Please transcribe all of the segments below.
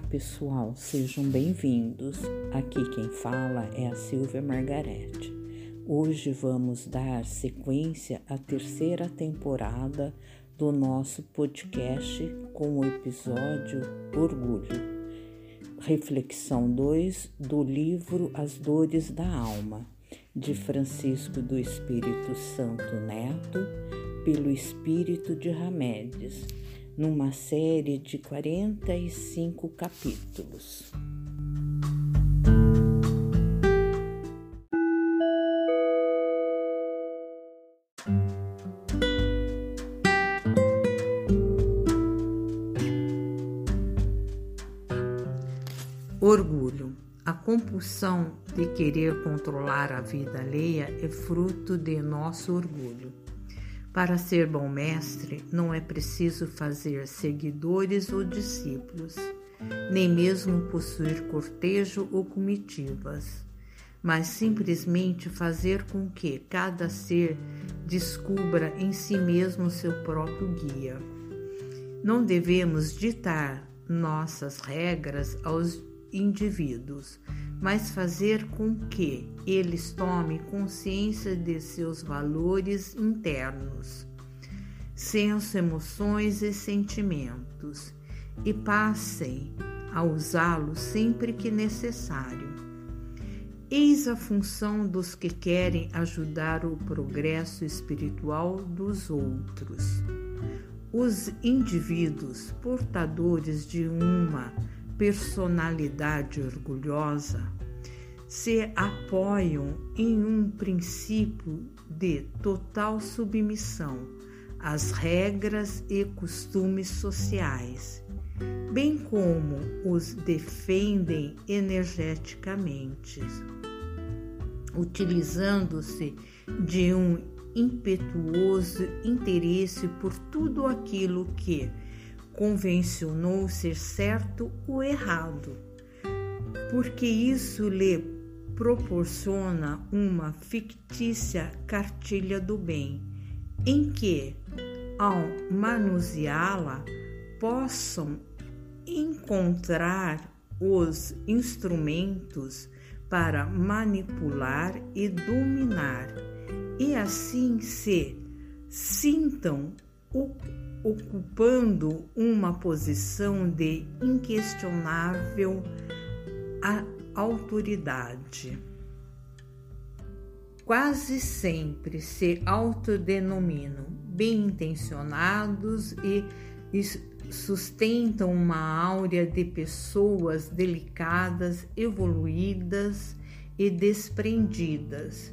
pessoal, sejam bem-vindos. Aqui quem fala é a Silvia Margarete. Hoje vamos dar sequência à terceira temporada do nosso podcast com o episódio Orgulho. Reflexão 2 do livro As Dores da Alma, de Francisco do Espírito Santo Neto, pelo Espírito de Ramedes numa série de 45 capítulos. Orgulho. A compulsão de querer controlar a vida alheia é fruto de nosso orgulho. Para ser bom mestre, não é preciso fazer seguidores ou discípulos, nem mesmo possuir cortejo ou comitivas, mas simplesmente fazer com que cada ser descubra em si mesmo seu próprio guia. Não devemos ditar nossas regras aos indivíduos, mas fazer com que eles tomem consciência de seus valores internos, senso, emoções e sentimentos e passem a usá-los sempre que necessário. Eis a função dos que querem ajudar o progresso espiritual dos outros. Os indivíduos portadores de uma personalidade orgulhosa se apoiam em um princípio de total submissão às regras e costumes sociais, bem como os defendem energeticamente, utilizando-se de um impetuoso interesse por tudo aquilo que convencionou ser certo ou errado, porque isso lhe proporciona uma fictícia cartilha do bem, em que, ao manuseá-la, possam encontrar os instrumentos para manipular e dominar, e assim se sintam ocupando uma posição de inquestionável autoridade. Quase sempre se autodenominam bem intencionados e sustentam uma áurea de pessoas delicadas, evoluídas e desprendidas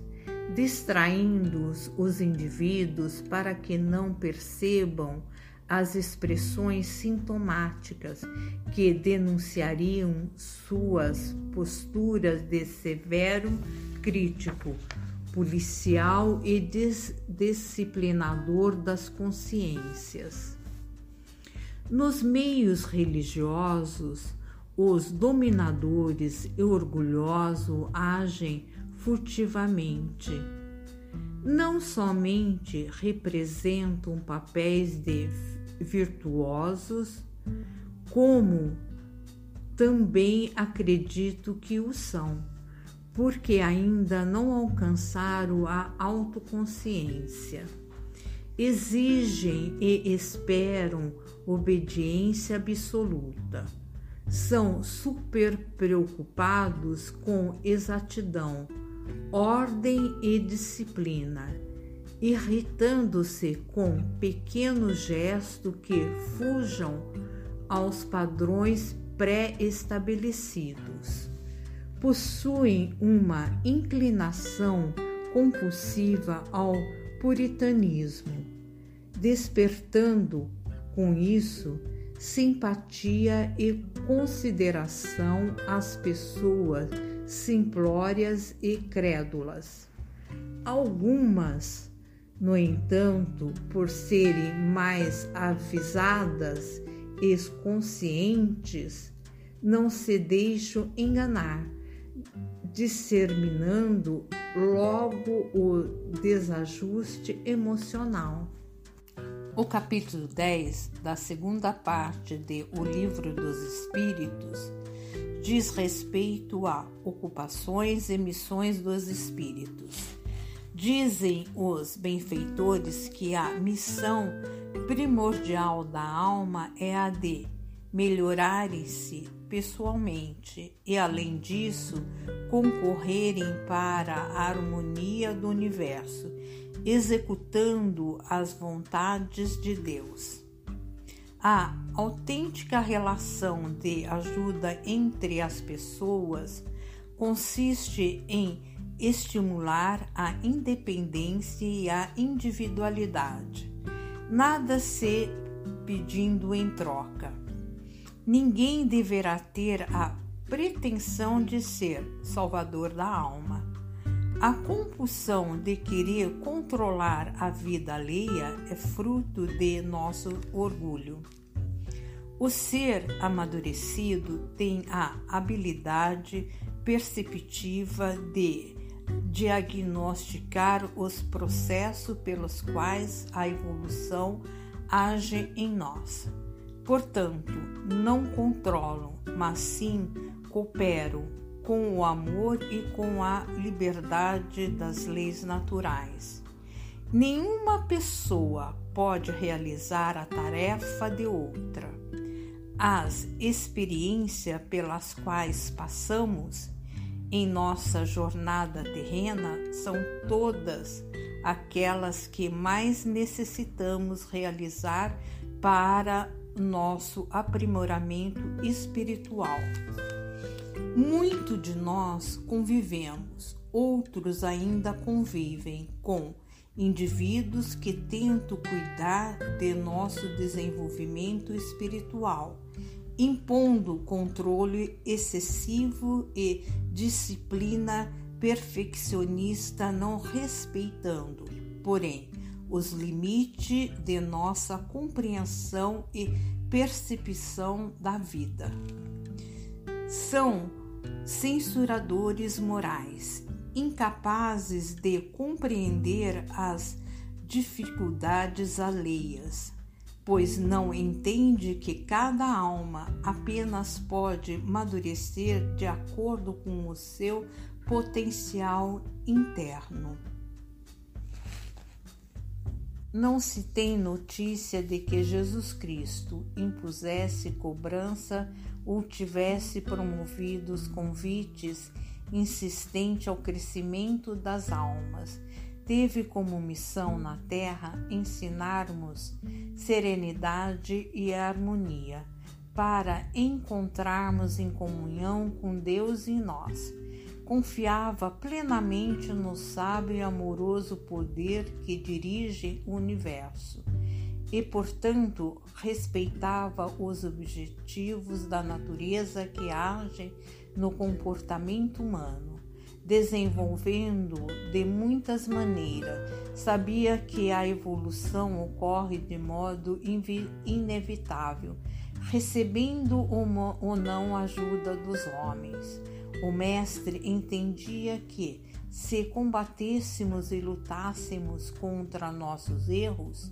distraindo os indivíduos para que não percebam as expressões sintomáticas que denunciariam suas posturas de severo crítico, policial e disciplinador das consciências. Nos meios religiosos, os dominadores e orgulhosos agem furtivamente. Não somente representam papéis de virtuosos, como também acredito que o são, porque ainda não alcançaram a autoconsciência. Exigem e esperam obediência absoluta. São super preocupados com exatidão ordem e disciplina, irritando-se com pequenos gestos que fujam aos padrões pré-estabelecidos. Possuem uma inclinação compulsiva ao puritanismo, despertando com isso simpatia e consideração às pessoas simplórias e crédulas. Algumas, no entanto, por serem mais avisadas e conscientes, não se deixam enganar, disseminando logo o desajuste emocional. O capítulo 10 da segunda parte de O Livro dos Espíritos diz respeito a ocupações e missões dos espíritos. Dizem os benfeitores que a missão primordial da alma é a de melhorarem-se pessoalmente e, além disso, concorrerem para a harmonia do universo, executando as vontades de Deus. A autêntica relação de ajuda entre as pessoas consiste em estimular a independência e a individualidade, nada se pedindo em troca. Ninguém deverá ter a pretensão de ser salvador da alma. A compulsão de querer controlar a vida alheia é fruto de nosso orgulho. O ser amadurecido tem a habilidade perceptiva de diagnosticar os processos pelos quais a evolução age em nós. Portanto, não controlam, mas sim cooperam com o amor e com a liberdade das leis naturais. Nenhuma pessoa pode realizar a tarefa de outra. As experiências pelas quais passamos em nossa jornada terrena são todas aquelas que mais necessitamos realizar para nosso aprimoramento espiritual. Muito de nós convivemos, outros ainda convivem com indivíduos que tentam cuidar de nosso desenvolvimento espiritual, impondo controle excessivo e disciplina perfeccionista, não respeitando, porém, os limites de nossa compreensão e percepção da vida. São censuradores morais, incapazes de compreender as dificuldades alheias, pois não entende que cada alma apenas pode amadurecer de acordo com o seu potencial interno. Não se tem notícia de que Jesus Cristo impusesse cobrança ou tivesse promovido os convites insistente ao crescimento das almas. Teve como missão na terra ensinarmos serenidade e harmonia, para encontrarmos em comunhão com Deus e nós. Confiava plenamente no sábio e amoroso poder que dirige o universo e, portanto, respeitava os objetivos da natureza que age no comportamento humano, desenvolvendo de muitas maneiras. Sabia que a evolução ocorre de modo inevitável, recebendo ou não ajuda dos homens o mestre entendia que, se combatêssemos e lutássemos contra nossos erros,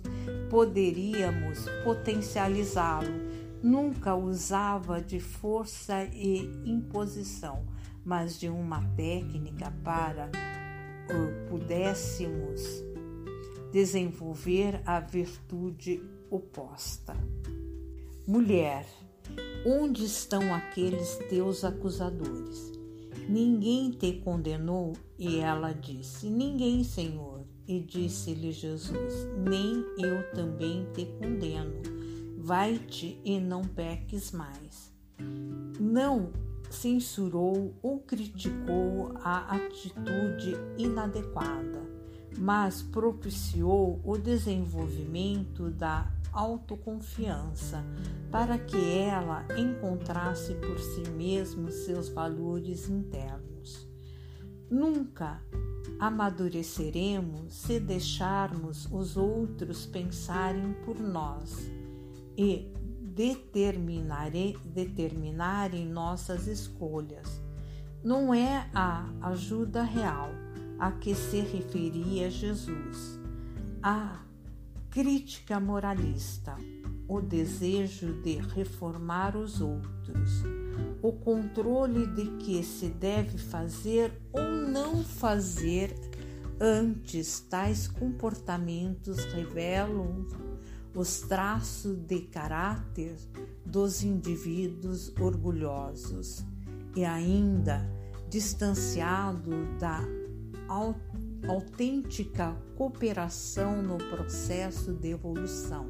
poderíamos potencializá-lo. Nunca usava de força e imposição, mas de uma técnica para pudéssemos desenvolver a virtude oposta. Mulher, onde estão aqueles teus acusadores? Ninguém te condenou? E ela disse: Ninguém, Senhor. E disse-lhe Jesus: Nem eu também te condeno. Vai-te e não peques mais. Não censurou ou criticou a atitude inadequada, mas propiciou o desenvolvimento da autoconfiança, para que ela encontrasse por si mesma seus valores internos. Nunca amadureceremos se deixarmos os outros pensarem por nós e determinarem nossas escolhas. Não é a ajuda real a que se referia Jesus. A Crítica moralista, o desejo de reformar os outros, o controle de que se deve fazer ou não fazer antes tais comportamentos revelam os traços de caráter dos indivíduos orgulhosos e ainda distanciado da autêntica cooperação no processo de evolução,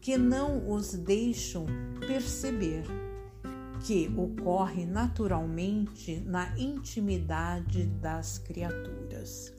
que não os deixam perceber que ocorre naturalmente na intimidade das criaturas.